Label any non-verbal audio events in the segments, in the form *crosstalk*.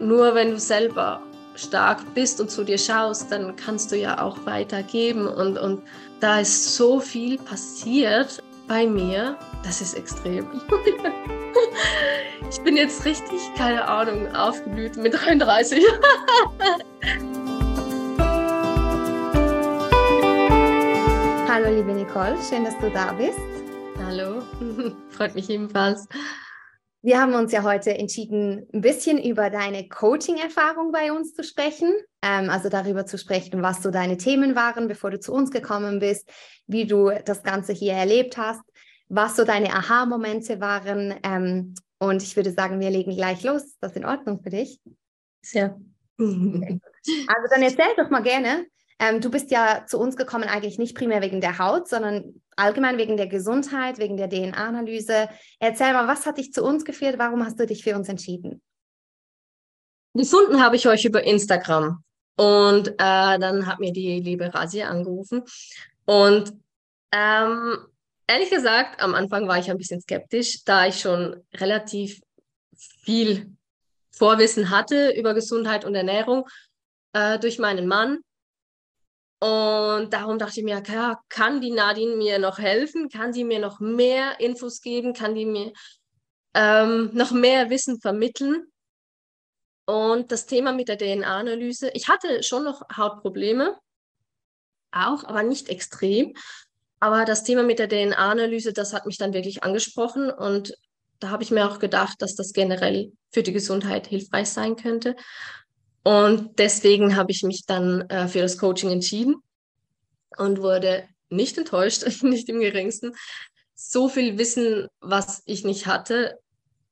nur wenn du selber stark bist und zu dir schaust, dann kannst du ja auch weitergeben. Und, und da ist so viel passiert bei mir, das ist extrem. *laughs* ich bin jetzt richtig, keine Ahnung, aufgeblüht mit 33. *laughs* Hallo liebe Nicole, schön, dass du da bist. Hallo, *laughs* freut mich ebenfalls. Wir haben uns ja heute entschieden, ein bisschen über deine Coaching-Erfahrung bei uns zu sprechen. Ähm, also darüber zu sprechen, was so deine Themen waren, bevor du zu uns gekommen bist, wie du das Ganze hier erlebt hast, was so deine Aha-Momente waren. Ähm, und ich würde sagen, wir legen gleich los. Ist das in Ordnung für dich? Sehr. *laughs* Also dann erzähl doch mal gerne, ähm, du bist ja zu uns gekommen eigentlich nicht primär wegen der Haut, sondern allgemein wegen der Gesundheit, wegen der DNA-Analyse. Erzähl mal, was hat dich zu uns geführt? Warum hast du dich für uns entschieden? Gefunden habe ich euch über Instagram. Und äh, dann hat mir die liebe Rasia angerufen. Und ähm, ehrlich gesagt, am Anfang war ich ein bisschen skeptisch, da ich schon relativ viel Vorwissen hatte über Gesundheit und Ernährung äh, durch meinen Mann. Und darum dachte ich mir, ja, kann die Nadine mir noch helfen? Kann sie mir noch mehr Infos geben? Kann die mir ähm, noch mehr Wissen vermitteln? Und das Thema mit der DNA-Analyse, ich hatte schon noch Hautprobleme, auch, aber nicht extrem. Aber das Thema mit der DNA-Analyse, das hat mich dann wirklich angesprochen und da habe ich mir auch gedacht, dass das generell für die Gesundheit hilfreich sein könnte. Und deswegen habe ich mich dann äh, für das Coaching entschieden und wurde nicht enttäuscht, *laughs* nicht im geringsten. So viel Wissen, was ich nicht hatte,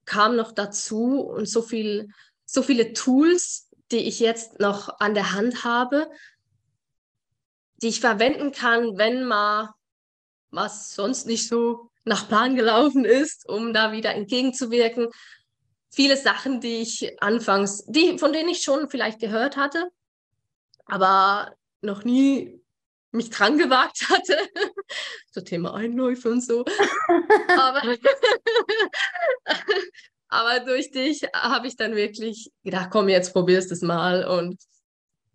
kam noch dazu und so viel, so viele Tools, die ich jetzt noch an der Hand habe, die ich verwenden kann, wenn mal was sonst nicht so nach Plan gelaufen ist, um da wieder entgegenzuwirken viele Sachen, die ich anfangs, die, von denen ich schon vielleicht gehört hatte, aber noch nie mich dran gewagt hatte. *laughs* so Thema Einläufe und so. aber, *laughs* aber durch dich habe ich dann wirklich gedacht, komm, jetzt probierst es mal. Und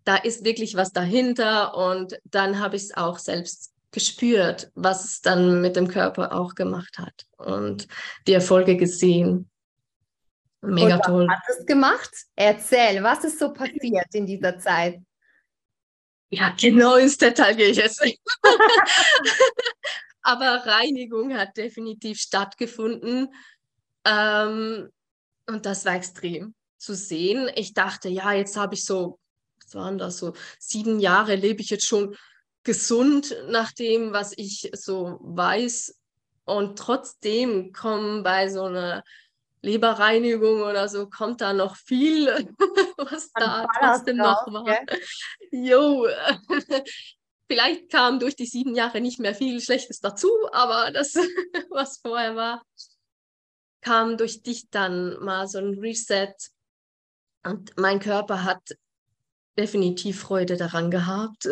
da ist wirklich was dahinter. Und dann habe ich es auch selbst gespürt, was es dann mit dem Körper auch gemacht hat und die Erfolge gesehen. Mega Und toll. Hat es gemacht? Erzähl, was ist so passiert in dieser Zeit? Ja, genau ins Detail gehe ich jetzt nicht. *laughs* Aber Reinigung hat definitiv stattgefunden. Ähm, und das war extrem zu sehen. Ich dachte, ja, jetzt habe ich so, was waren das, so sieben Jahre lebe ich jetzt schon gesund nach dem, was ich so weiß. Und trotzdem kommen bei so einer Leberreinigung oder so, kommt da noch viel, *laughs* was da trotzdem noch war. Okay? Jo, *laughs* vielleicht kam durch die sieben Jahre nicht mehr viel Schlechtes dazu, aber das, *laughs* was vorher war, kam durch dich dann mal so ein Reset. Und mein Körper hat definitiv Freude daran gehabt.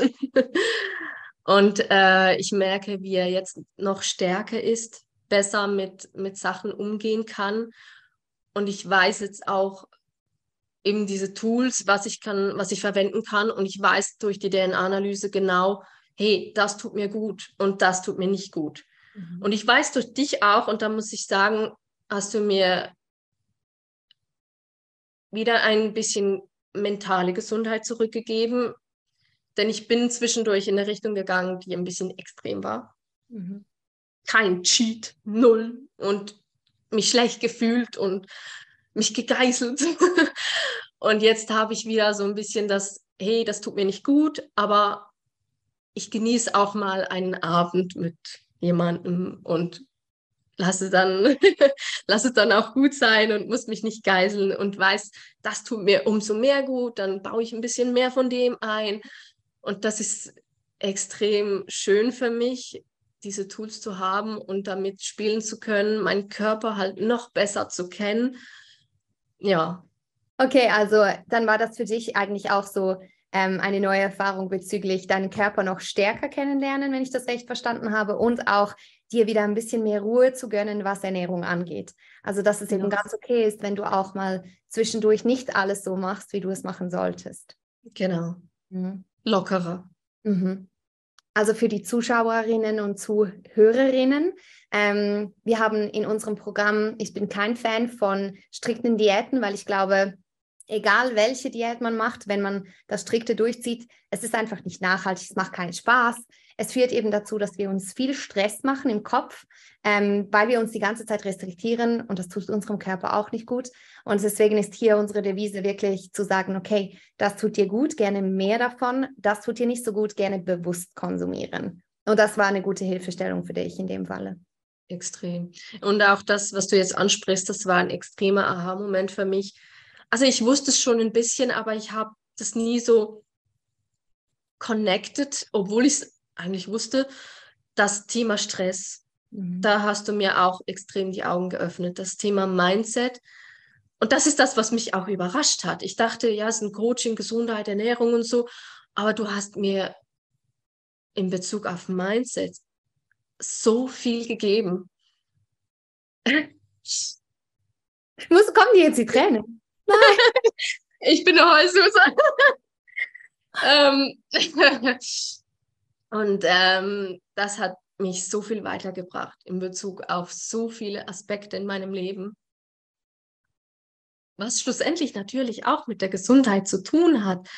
Und äh, ich merke, wie er jetzt noch stärker ist, besser mit, mit Sachen umgehen kann und ich weiß jetzt auch eben diese Tools, was ich kann, was ich verwenden kann und ich weiß durch die DNA-Analyse genau, hey, das tut mir gut und das tut mir nicht gut. Mhm. Und ich weiß durch dich auch, und da muss ich sagen, hast du mir wieder ein bisschen mentale Gesundheit zurückgegeben, denn ich bin zwischendurch in eine Richtung gegangen, die ein bisschen extrem war. Mhm. Kein Cheat, null. Und mich schlecht gefühlt und mich gegeißelt. *laughs* und jetzt habe ich wieder so ein bisschen das, hey, das tut mir nicht gut, aber ich genieße auch mal einen Abend mit jemandem und lasse dann, *laughs* lasse dann auch gut sein und muss mich nicht geißeln und weiß, das tut mir umso mehr gut, dann baue ich ein bisschen mehr von dem ein. Und das ist extrem schön für mich, diese Tools zu haben und damit spielen zu können, meinen Körper halt noch besser zu kennen. Ja. Okay, also dann war das für dich eigentlich auch so ähm, eine neue Erfahrung bezüglich deinen Körper noch stärker kennenlernen, wenn ich das recht verstanden habe, und auch dir wieder ein bisschen mehr Ruhe zu gönnen, was Ernährung angeht. Also, dass es ja. eben ganz okay ist, wenn du auch mal zwischendurch nicht alles so machst, wie du es machen solltest. Genau. Mhm. Lockerer. Mhm. Also für die Zuschauerinnen und Zuhörerinnen, ähm, wir haben in unserem Programm, ich bin kein Fan von strikten Diäten, weil ich glaube, egal welche Diät man macht, wenn man das strikte durchzieht, es ist einfach nicht nachhaltig, es macht keinen Spaß. Es führt eben dazu, dass wir uns viel Stress machen im Kopf, ähm, weil wir uns die ganze Zeit restriktieren und das tut unserem Körper auch nicht gut. Und deswegen ist hier unsere Devise wirklich zu sagen, okay, das tut dir gut, gerne mehr davon, das tut dir nicht so gut, gerne bewusst konsumieren. Und das war eine gute Hilfestellung für dich in dem Falle. Extrem. Und auch das, was du jetzt ansprichst, das war ein extremer Aha-Moment für mich also ich wusste es schon ein bisschen, aber ich habe das nie so connected, obwohl ich es eigentlich wusste, das Thema Stress. Mhm. Da hast du mir auch extrem die Augen geöffnet. Das Thema Mindset. Und das ist das, was mich auch überrascht hat. Ich dachte, ja, es ist ein Coaching, Gesundheit, Ernährung und so. Aber du hast mir in Bezug auf Mindset so viel gegeben. Muss, kommen dir jetzt die Tränen? Nein, ich bin eine Heulsuse. ähm, und ähm, das hat mich so viel weitergebracht in Bezug auf so viele Aspekte in meinem Leben. Was schlussendlich natürlich auch mit der Gesundheit zu tun hat,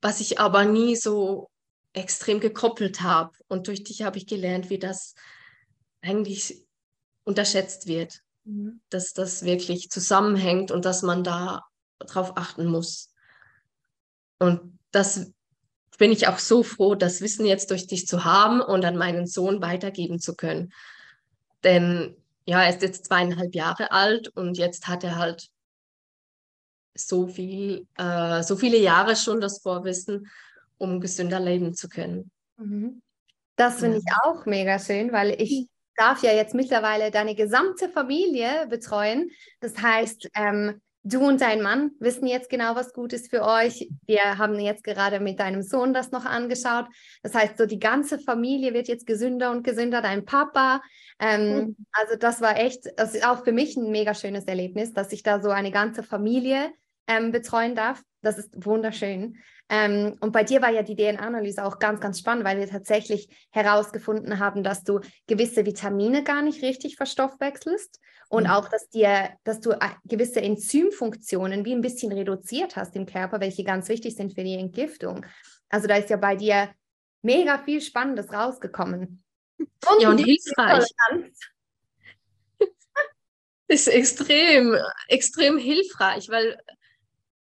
was ich aber nie so extrem gekoppelt habe. Und durch dich habe ich gelernt, wie das eigentlich unterschätzt wird, mhm. dass das wirklich zusammenhängt und dass man da drauf achten muss. Und das bin ich auch so froh, das Wissen jetzt durch dich zu haben und an meinen Sohn weitergeben zu können. Denn ja, er ist jetzt zweieinhalb Jahre alt und jetzt hat er halt so viel, äh, so viele Jahre schon das Vorwissen, um gesünder leben zu können. Mhm. Das finde ich auch mega schön, weil ich darf ja jetzt mittlerweile deine gesamte Familie betreuen. Das heißt, ähm, Du und dein Mann wissen jetzt genau, was gut ist für euch. Wir haben jetzt gerade mit deinem Sohn das noch angeschaut. Das heißt, so die ganze Familie wird jetzt gesünder und gesünder. Dein Papa. Ähm, mhm. Also das war echt, das ist auch für mich ein mega schönes Erlebnis, dass ich da so eine ganze Familie ähm, betreuen darf. Das ist wunderschön. Ähm, und bei dir war ja die DNA-Analyse auch ganz, ganz spannend, weil wir tatsächlich herausgefunden haben, dass du gewisse Vitamine gar nicht richtig verstoffwechselst und mhm. auch, dass dir, dass du äh, gewisse Enzymfunktionen wie ein bisschen reduziert hast im Körper, welche ganz wichtig sind für die Entgiftung. Also da ist ja bei dir mega viel Spannendes rausgekommen. Und ja, und hilfreich. *laughs* ist extrem, extrem hilfreich, weil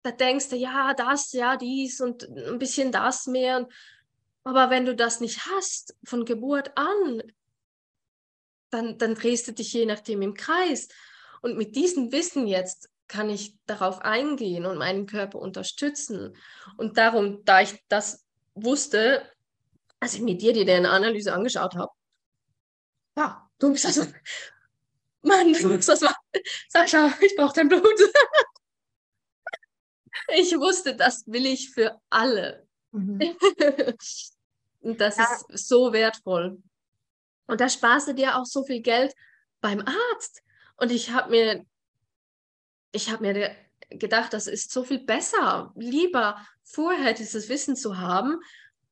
da denkst du, ja, das, ja, dies und ein bisschen das mehr. Aber wenn du das nicht hast, von Geburt an, dann, dann drehst du dich je nachdem im Kreis. Und mit diesem Wissen jetzt kann ich darauf eingehen und meinen Körper unterstützen. Und darum, da ich das wusste, als ich mir dir die DNA-Analyse angeschaut habe, ja, du bist also, Mann, du bist das war, Sascha, ich brauche dein Blut. Ich wusste, das will ich für alle. Mhm. *laughs* Und das ja. ist so wertvoll. Und da sparst du dir auch so viel Geld beim Arzt. Und ich habe mir, ich habe mir gedacht, das ist so viel besser, lieber vorher dieses Wissen zu haben,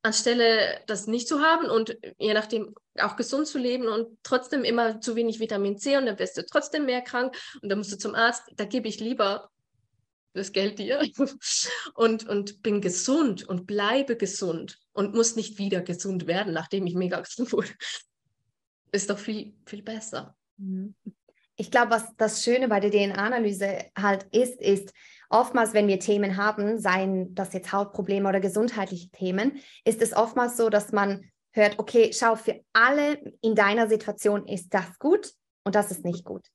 anstelle das nicht zu haben und je nachdem auch gesund zu leben und trotzdem immer zu wenig Vitamin C und dann wirst du trotzdem mehr krank und dann musst du zum Arzt. Da gebe ich lieber das Geld dir *laughs* und, und bin gesund und bleibe gesund und muss nicht wieder gesund werden, nachdem ich mega gesund wurde. Ist doch viel, viel besser. Mhm. Ich glaube, was das Schöne bei der DNA-Analyse halt ist, ist, oftmals, wenn wir Themen haben, seien das jetzt Hautprobleme oder gesundheitliche Themen, ist es oftmals so, dass man hört, okay, schau, für alle in deiner Situation ist das gut und das ist nicht gut.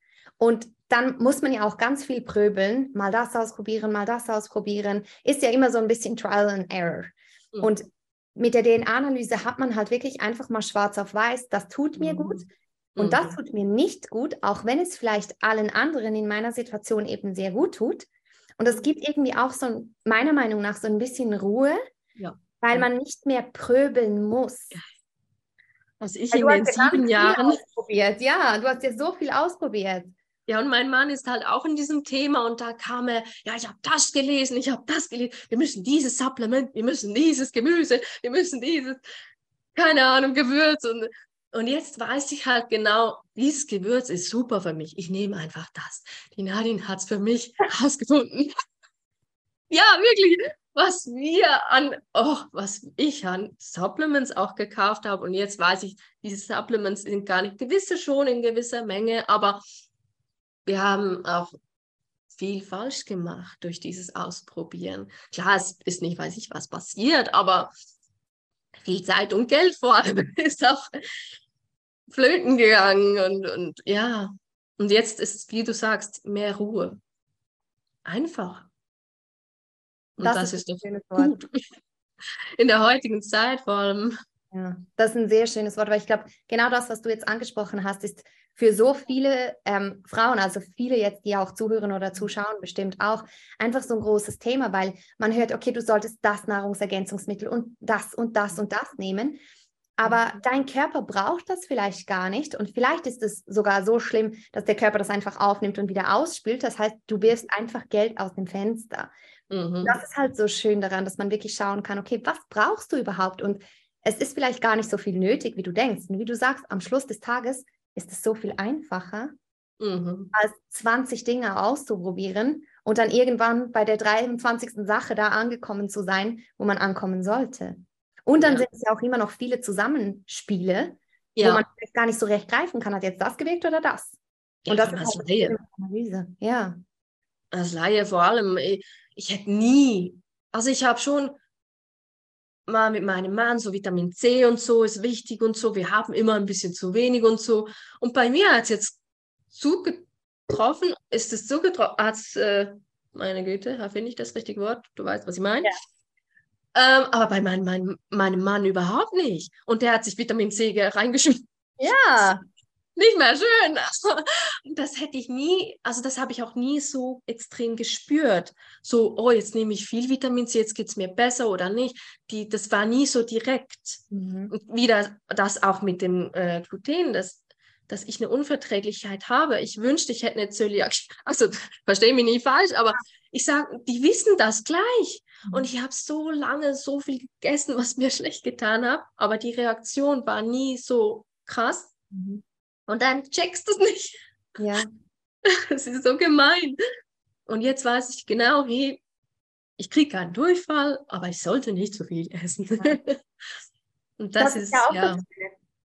Und dann muss man ja auch ganz viel pröbeln, mal das ausprobieren, mal das ausprobieren. Ist ja immer so ein bisschen Trial and Error. Mhm. Und mit der DNA-Analyse hat man halt wirklich einfach mal schwarz auf weiß, das tut mir mhm. gut und mhm. das tut mir nicht gut, auch wenn es vielleicht allen anderen in meiner Situation eben sehr gut tut. Und es mhm. gibt irgendwie auch so, meiner Meinung nach, so ein bisschen Ruhe, ja. weil man nicht mehr pröbeln muss. was ich in den sieben Jahren ausprobiert. Ja, du hast ja so viel ausprobiert. Ja, und mein Mann ist halt auch in diesem Thema und da kam er, ja, ich habe das gelesen, ich habe das gelesen, wir müssen dieses Supplement, wir müssen dieses Gemüse, wir müssen dieses, keine Ahnung, Gewürz und, und jetzt weiß ich halt genau, dieses Gewürz ist super für mich. Ich nehme einfach das. Die Nadine hat es für mich *laughs* herausgefunden. ja, wirklich was wir an, oh, was ich an Supplements auch gekauft habe. Und jetzt weiß ich, diese Supplements sind gar nicht gewisse schon in gewisser Menge, aber wir haben auch viel falsch gemacht durch dieses Ausprobieren. Klar, es ist nicht, weiß ich, was passiert, aber viel Zeit und Geld vor allem *laughs* ist auch flöten gegangen und, und ja. Und jetzt ist, wie du sagst, mehr Ruhe. Einfach. Und das, das ist, ist doch gut. In der heutigen Zeit vor allem. Ja, das ist ein sehr schönes Wort, weil ich glaube, genau das, was du jetzt angesprochen hast, ist für so viele ähm, Frauen, also viele jetzt, die auch zuhören oder zuschauen, bestimmt auch, einfach so ein großes Thema, weil man hört, okay, du solltest das Nahrungsergänzungsmittel und das und das und das nehmen. Aber mhm. dein Körper braucht das vielleicht gar nicht. Und vielleicht ist es sogar so schlimm, dass der Körper das einfach aufnimmt und wieder ausspült. Das heißt, du wirfst einfach Geld aus dem Fenster. Mhm. Das ist halt so schön daran, dass man wirklich schauen kann, okay, was brauchst du überhaupt? Und es ist vielleicht gar nicht so viel nötig, wie du denkst. Und wie du sagst, am Schluss des Tages ist es so viel einfacher, mhm. als 20 Dinge auszuprobieren und dann irgendwann bei der 23. Sache da angekommen zu sein, wo man ankommen sollte. Und dann ja. sind es ja auch immer noch viele Zusammenspiele, ja. wo man gar nicht so recht greifen kann, hat jetzt das gewirkt oder das? Und ja, das ist halt Laie. Analyse. Ja. Als Laie vor allem, ich, ich hätte nie, also ich habe schon mal mit meinem Mann, so Vitamin C und so ist wichtig und so. Wir haben immer ein bisschen zu wenig und so. Und bei mir hat es jetzt zugetroffen, ist es zugetroffen, hat es, äh, meine Güte, finde ich das richtige Wort? Du weißt, was ich meine? Ja. Ähm, aber bei mein, mein, meinem Mann überhaupt nicht. Und der hat sich Vitamin C reingeschmissen. Ja nicht mehr schön. *laughs* Und das hätte ich nie, also das habe ich auch nie so extrem gespürt. So, oh, jetzt nehme ich viel Vitamin C, jetzt geht es mir besser oder nicht. Die, das war nie so direkt. Mhm. Wieder das auch mit dem äh, Gluten, das, dass ich eine Unverträglichkeit habe. Ich wünschte, ich hätte eine Zöliakie. *laughs* Also, verstehe mich nicht falsch, aber ich sage, die wissen das gleich. Mhm. Und ich habe so lange so viel gegessen, was mir *laughs* schlecht getan hat, aber die Reaktion war nie so krass. Mhm. Und dann checkst du es nicht. Ja. *laughs* Das ist so gemein. Und jetzt weiß ich genau, hey, ich kriege keinen Durchfall, aber ich sollte nicht so viel essen. Ja. *laughs* Und das, das ist, ist, ja auch ja.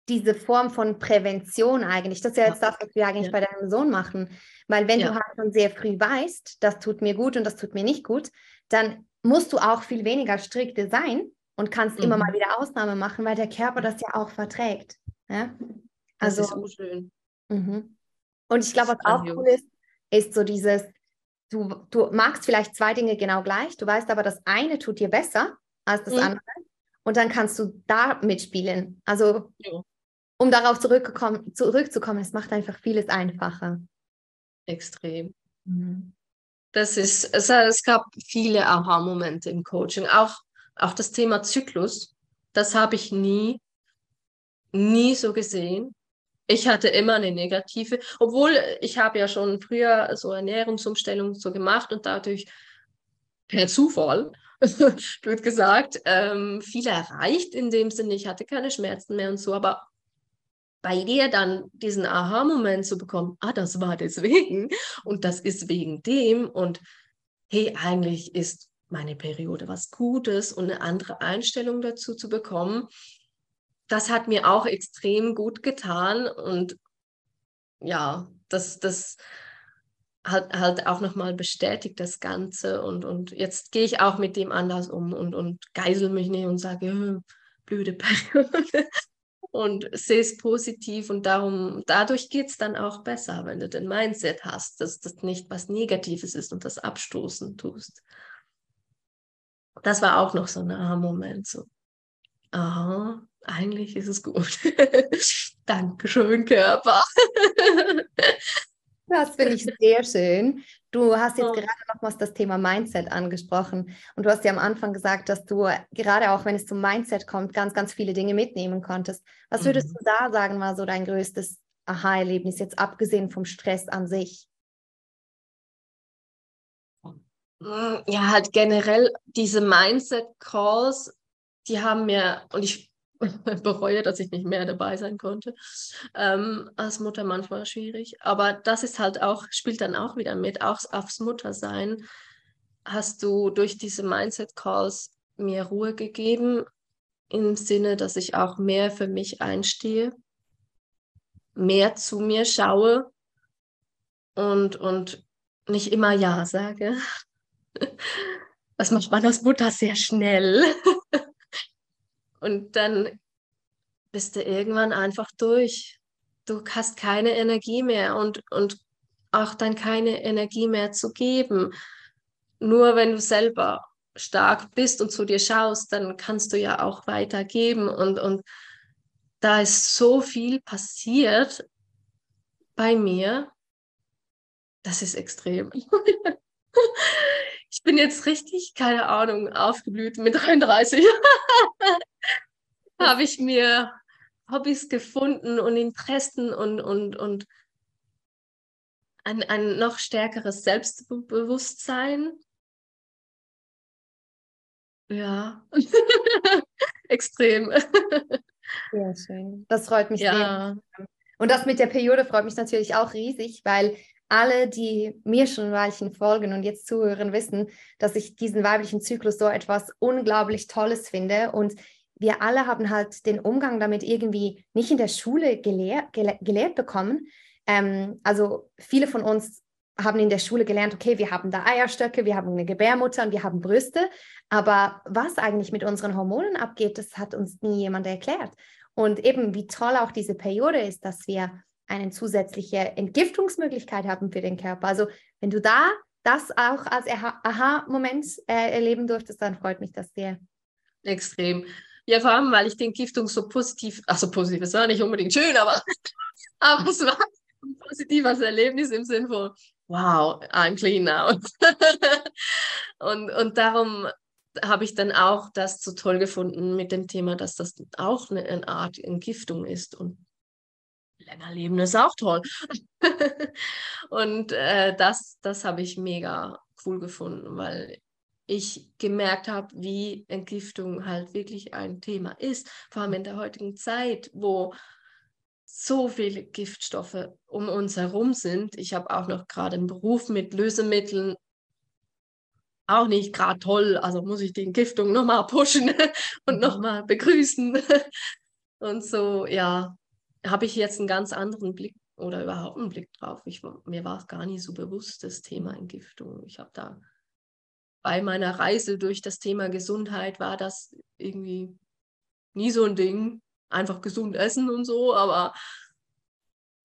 diese Form von Prävention eigentlich. Das ist ja jetzt das, was wir eigentlich ja. bei deinem Sohn machen. Weil wenn du halt schon sehr früh weißt, das tut mir gut und das tut mir nicht gut, dann musst du auch viel weniger strikte sein und kannst mhm. immer mal wieder Ausnahme machen, weil der Körper das ja auch verträgt. Ja? Also, das ist so schön. Mhm. Und ich glaube, was auch cool ist, ist so dieses, du, du magst vielleicht zwei Dinge genau gleich, du weißt aber, das eine tut dir besser als das mhm. andere. Und dann kannst du da mitspielen. Also, ja. um darauf zurückzukommen, es macht einfach vieles einfacher. Extrem. Mhm. Das ist, es, es gab viele Aha-Momente im Coaching. Auch, auch das Thema Zyklus, das habe ich nie, nie so gesehen. Ich hatte immer eine negative, obwohl ich habe ja schon früher so Ernährungsumstellung so gemacht und dadurch per Zufall, *laughs* blöd gesagt, ähm, viel erreicht in dem Sinne. Ich hatte keine Schmerzen mehr und so, aber bei dir dann diesen Aha-Moment zu bekommen, ah, das war deswegen und das ist wegen dem und hey, eigentlich ist meine Periode was Gutes und eine andere Einstellung dazu zu bekommen, das hat mir auch extrem gut getan und ja, das, das hat halt auch nochmal bestätigt das Ganze und, und jetzt gehe ich auch mit dem anders um und, und geisel mich nicht und sage, hm, blöde Periode *laughs* und sehe es positiv und darum, dadurch geht es dann auch besser, wenn du den Mindset hast, dass das nicht was Negatives ist und das abstoßen tust. Das war auch noch so ein Aha-Moment, so, aha, eigentlich ist es gut. *laughs* Dankeschön, Körper. *laughs* das finde ich sehr schön. Du hast jetzt oh. gerade nochmals das Thema Mindset angesprochen und du hast ja am Anfang gesagt, dass du gerade auch, wenn es zum Mindset kommt, ganz, ganz viele Dinge mitnehmen konntest. Was würdest mhm. du da sagen, war so dein größtes Aha-Erlebnis, jetzt abgesehen vom Stress an sich? Mm, ja, halt generell diese Mindset-Calls, die haben mir, und ich *laughs* bereue, dass ich nicht mehr dabei sein konnte, ähm, als Mutter manchmal schwierig. Aber das ist halt auch, spielt dann auch wieder mit, auch aufs Muttersein hast du durch diese Mindset-Calls mir Ruhe gegeben, im Sinne, dass ich auch mehr für mich einstehe, mehr zu mir schaue und, und nicht immer Ja sage. *laughs* Das macht man als Mutter sehr schnell. *laughs* Und dann bist du irgendwann einfach durch. Du hast keine Energie mehr und, und auch dann keine Energie mehr zu geben. Nur wenn du selber stark bist und zu dir schaust, dann kannst du ja auch weitergeben. Und, und da ist so viel passiert bei mir, das ist extrem. *laughs* ich bin jetzt richtig, keine Ahnung, aufgeblüht mit 33. *laughs* Habe ich mir Hobbys gefunden und Interessen und, und, und ein, ein noch stärkeres Selbstbewusstsein. Ja, *laughs* extrem. Sehr schön. Das freut mich ja. sehr. Und das mit der Periode freut mich natürlich auch riesig, weil alle, die mir schon ein Weilchen folgen und jetzt zuhören, wissen, dass ich diesen weiblichen Zyklus so etwas unglaublich Tolles finde. Und wir alle haben halt den Umgang damit irgendwie nicht in der Schule gelehr gele gelehrt bekommen. Ähm, also viele von uns haben in der Schule gelernt, okay, wir haben da Eierstöcke, wir haben eine Gebärmutter und wir haben Brüste. Aber was eigentlich mit unseren Hormonen abgeht, das hat uns nie jemand erklärt. Und eben, wie toll auch diese Periode ist, dass wir eine zusätzliche Entgiftungsmöglichkeit haben für den Körper. Also wenn du da das auch als Aha-Moment äh, erleben durftest, dann freut mich das sehr. Extrem. Ja, vor allem, weil ich die Entgiftung so positiv, also positiv, es war nicht unbedingt schön, aber, *laughs* aber es war ein positives Erlebnis im Sinn von, wow, I'm clean now. *laughs* und, und darum habe ich dann auch das so toll gefunden mit dem Thema, dass das auch eine, eine Art Entgiftung ist und länger leben ist auch toll. *laughs* und äh, das, das habe ich mega cool gefunden, weil ich gemerkt habe, wie Entgiftung halt wirklich ein Thema ist, vor allem in der heutigen Zeit, wo so viele Giftstoffe um uns herum sind. Ich habe auch noch gerade einen Beruf mit Lösemitteln, auch nicht gerade toll, also muss ich die Entgiftung nochmal pushen *laughs* und mhm. nochmal begrüßen. *laughs* Und so, ja, habe ich jetzt einen ganz anderen Blick oder überhaupt einen Blick drauf. Ich, mir war es gar nicht so bewusst, das Thema Entgiftung. Ich habe da bei meiner Reise durch das Thema Gesundheit war das irgendwie nie so ein Ding. Einfach gesund essen und so, aber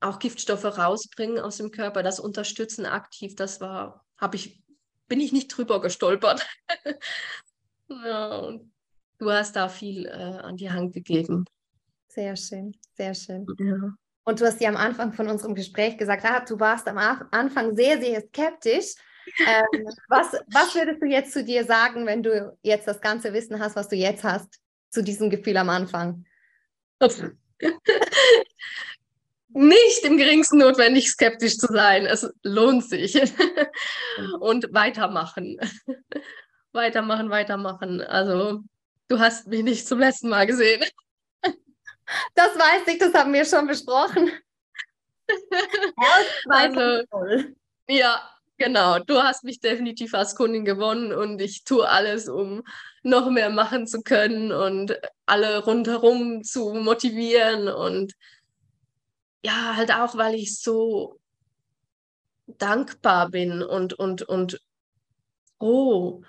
auch Giftstoffe rausbringen aus dem Körper, das unterstützen aktiv, das war, habe ich, bin ich nicht drüber gestolpert. *laughs* ja, und du hast da viel äh, an die Hand gegeben. Sehr schön, sehr schön. Ja. Und du hast ja am Anfang von unserem Gespräch gesagt, ah, du warst am Anfang sehr, sehr skeptisch. *laughs* Ähm, was, was würdest du jetzt zu dir sagen, wenn du jetzt das ganze Wissen hast, was du jetzt hast, zu diesem Gefühl am Anfang? *laughs* Nicht im geringsten notwendig, skeptisch zu sein. Es lohnt sich. *laughs* Und weitermachen. weitermachen, weitermachen. Also, du hast mich nicht zum letzten Mal gesehen. Das weiß ich, das haben wir schon besprochen. *laughs* also, ja, genau. Du hast mich definitiv als Kundin gewonnen und ich tue alles, um noch mehr machen zu können und alle rundherum zu motivieren und ja, halt auch, weil ich so dankbar bin und, und, und oh,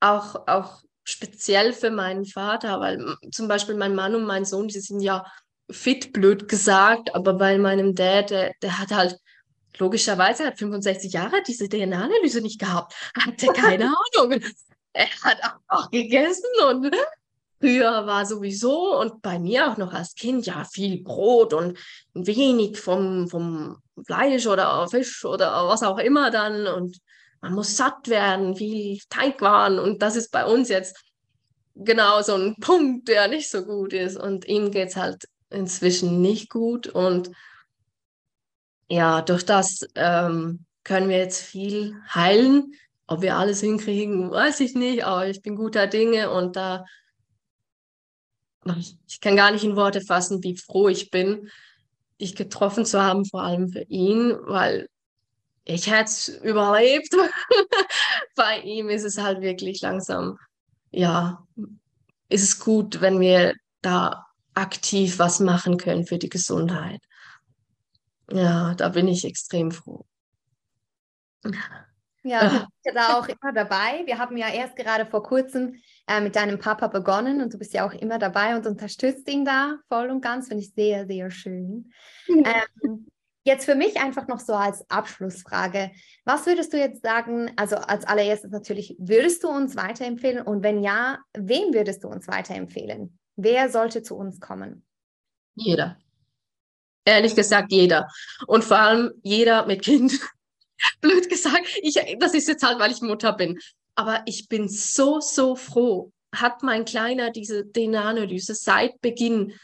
auch, auch speziell für meinen Vater, weil zum Beispiel mein Mann und mein Sohn, die sind ja fit, blöd gesagt, aber bei meinem Dad, der, der hat halt logischerweise, er hat 65 Jahre diese DNA-Analyse nicht gehabt, *laughs* hatte keine *laughs* Ahnung. Er hat auch gegessen und Früher war sowieso und bei mir auch noch als Kind ja viel Brot und wenig vom, vom Fleisch oder Fisch oder was auch immer dann und man muss satt werden, viel Teigwaren und das ist bei uns jetzt genau so ein *laughs* Punkt, der nicht so gut ist und ihm geht es halt inzwischen nicht gut und ja, durch das ähm, können wir jetzt viel heilen. Ob wir alles hinkriegen, weiß ich nicht, aber ich bin guter Dinge und da, ich kann gar nicht in Worte fassen, wie froh ich bin, dich getroffen zu haben, vor allem für ihn, weil ich hätte es überlebt. *laughs* Bei ihm ist es halt wirklich langsam, ja, ist es gut, wenn wir da aktiv was machen können für die Gesundheit. Ja, da bin ich extrem froh. Ja, du bist ja da auch immer dabei. Wir haben ja erst gerade vor kurzem äh, mit deinem Papa begonnen und du bist ja auch immer dabei und unterstützt ihn da voll und ganz. Finde ich sehr, sehr schön. Ähm, jetzt für mich einfach noch so als Abschlussfrage. Was würdest du jetzt sagen? Also als allererstes natürlich, würdest du uns weiterempfehlen? Und wenn ja, wem würdest du uns weiterempfehlen? Wer sollte zu uns kommen? Jeder. Ehrlich gesagt, jeder. Und vor allem jeder mit Kind. *laughs* blöd gesagt, ich, das ist jetzt halt, weil ich Mutter bin. Aber ich bin so, so froh, hat mein Kleiner diese DNA-Analyse seit Beginn.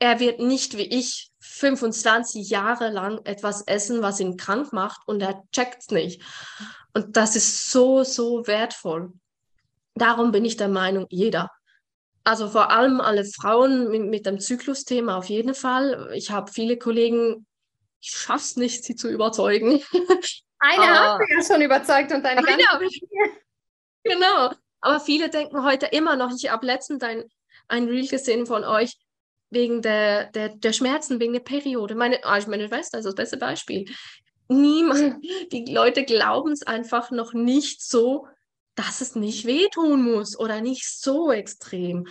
Er wird nicht wie ich 25 Jahre lang etwas essen, was ihn krank macht und er checkt es nicht. Und das ist so, so wertvoll. Darum bin ich der Meinung, jeder. Also vor allem alle Frauen mit, mit dem Zyklusthema auf jeden Fall. Ich habe viele Kollegen, ich schaffe es nicht, sie zu überzeugen. *laughs* Eine aber, hast du ja schon überzeugt und deine ganze Genau. Aber viele denken heute immer noch, ich habe letztens ein, ein Reel gesehen von euch, wegen der, der, der Schmerzen, wegen der Periode. Meine, also meine Schwester ist das beste Beispiel. Niemand, die Leute glauben es einfach noch nicht so, dass es nicht wehtun muss oder nicht so extrem.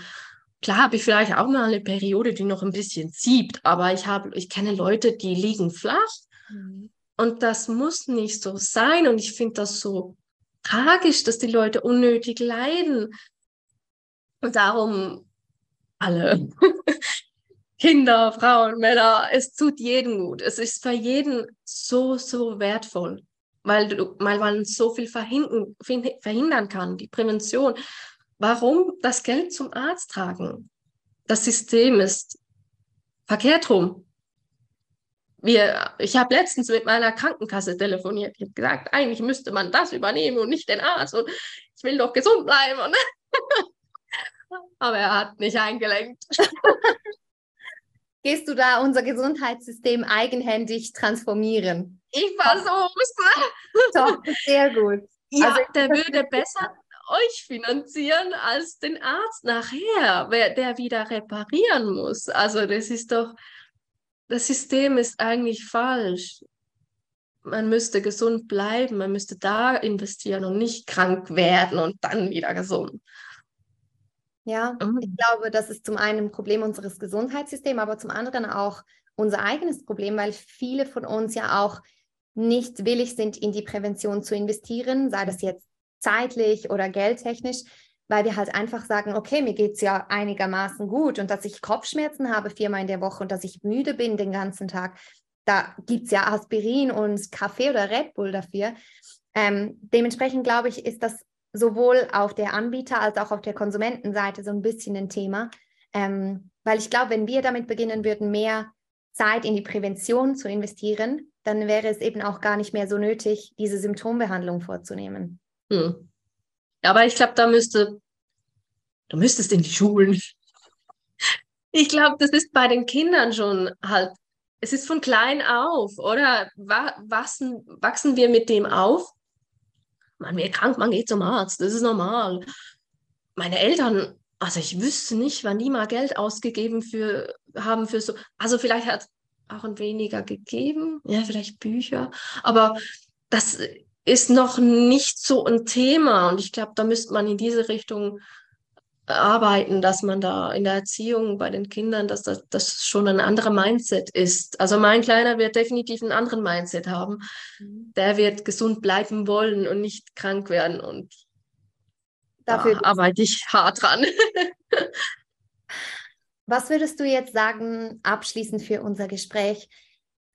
Klar habe ich vielleicht auch mal eine Periode, die noch ein bisschen zieht, aber ich habe, ich kenne Leute, die liegen flach mhm. und das muss nicht so sein. Und ich finde das so tragisch, dass die Leute unnötig leiden. Und darum alle Kinder, Frauen, Männer, es tut jedem gut. Es ist für jeden so, so wertvoll, weil, du, weil man so viel verhindern, verhindern kann, die Prävention. Warum das Geld zum Arzt tragen? Das System ist verkehrt rum. Wir, ich habe letztens mit meiner Krankenkasse telefoniert. Ich habe gesagt, eigentlich müsste man das übernehmen und nicht den Arzt. Und ich will doch gesund bleiben. *laughs* Aber er hat nicht eingelenkt. *laughs* Gehst du da unser Gesundheitssystem eigenhändig transformieren? Ich versuch's. *laughs* Doch, sehr gut. Ja, also, der würde besser euch finanzieren als den Arzt nachher, der wieder reparieren muss. Also das ist doch, das System ist eigentlich falsch. Man müsste gesund bleiben, man müsste da investieren und nicht krank werden und dann wieder gesund. Ja, mhm. ich glaube, das ist zum einen ein Problem unseres Gesundheitssystems, aber zum anderen auch unser eigenes Problem, weil viele von uns ja auch nicht willig sind, in die Prävention zu investieren, sei das jetzt zeitlich oder geldtechnisch, weil wir halt einfach sagen, okay, mir geht es ja einigermaßen gut und dass ich Kopfschmerzen habe viermal in der Woche und dass ich müde bin den ganzen Tag, da gibt es ja Aspirin und Kaffee oder Red Bull dafür. Ähm, dementsprechend glaube ich, ist das sowohl auf der Anbieter- als auch auf der Konsumentenseite so ein bisschen ein Thema. Ähm, weil ich glaube, wenn wir damit beginnen würden, mehr Zeit in die Prävention zu investieren, dann wäre es eben auch gar nicht mehr so nötig, diese Symptombehandlung vorzunehmen. Hm. Aber ich glaube, da müsste, du müsstest in die Schulen. Ich glaube, das ist bei den Kindern schon halt, es ist von klein auf, oder? Wachsen, wachsen wir mit dem auf? Man wird krank, man geht zum Arzt, das ist normal. Meine Eltern, also ich wüsste nicht, wann die mal Geld ausgegeben für, haben für so, also vielleicht hat auch ein weniger gegeben, ja, vielleicht Bücher, aber das ist noch nicht so ein Thema und ich glaube, da müsste man in diese Richtung arbeiten, dass man da in der Erziehung bei den Kindern, dass das, das schon ein anderer Mindset ist. Also mein Kleiner wird definitiv einen anderen Mindset haben. Mhm. Der wird gesund bleiben wollen und nicht krank werden und Dafür da arbeite ich hart dran. *laughs* was würdest du jetzt sagen, abschließend für unser Gespräch,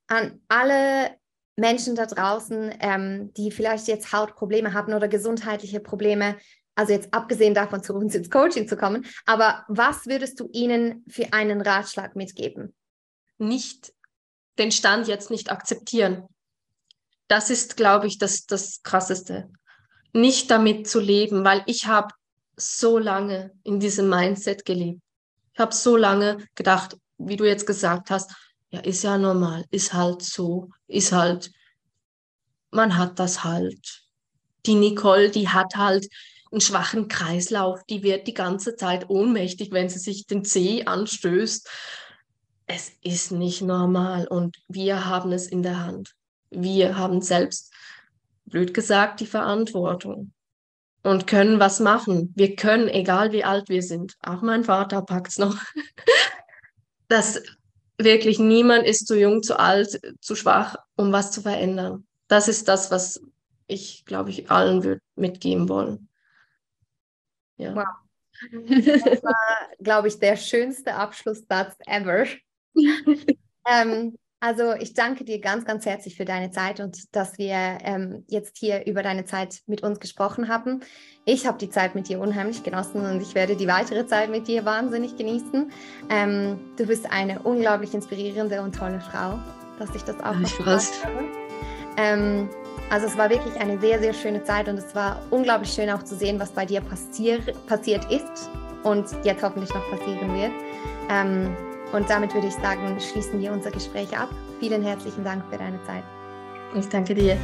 an alle Menschen da draußen, ähm, die vielleicht jetzt Hautprobleme hatten oder gesundheitliche Probleme, also jetzt abgesehen davon, zu uns ins Coaching zu kommen, aber was würdest du ihnen für einen Ratschlag mitgeben? Nicht den Stand jetzt nicht akzeptieren. Das ist, glaube ich, das, das Krasseste. Nicht damit zu leben, weil ich habe so lange in diesem Mindset gelebt. Ich habe so lange gedacht, wie du jetzt gesagt hast, ja, ist ja normal, ist halt so, ist halt, man hat das halt. Die Nicole, die hat halt einen schwachen Kreislauf, die wird die ganze Zeit ohnmächtig, wenn sie sich den Zeh anstößt. Es ist nicht normal und wir haben es in der Hand. Wir haben selbst, blöd gesagt, die Verantwortung und können was machen. Wir können, egal wie alt wir sind, auch mein Vater packt es noch, *laughs* dass wirklich niemand ist zu jung, zu alt, zu schwach, um was zu verändern. Das ist das, was ich, glaube ich, allen mitgeben wollen. Ja. Wow. *laughs* Das war, glaube ich, der schönste Abschlusssatz ever. *laughs* ähm, also ich danke dir ganz, ganz herzlich für deine Zeit und dass wir ähm, jetzt hier über deine Zeit mit uns gesprochen haben. Ich habe die Zeit mit dir unheimlich genossen und ich werde die weitere Zeit mit dir wahnsinnig genießen. Ähm, du bist eine unglaublich inspirierende und tolle Frau, dass ich das auch ich. Ähm, also es war wirklich eine sehr, sehr schöne Zeit und es war unglaublich schön auch zu sehen, was bei dir passier passiert ist und jetzt hoffentlich noch passieren wird. Ähm, und damit würde ich sagen, schließen wir unser Gespräch ab. Vielen herzlichen Dank für deine Zeit. Ich danke dir.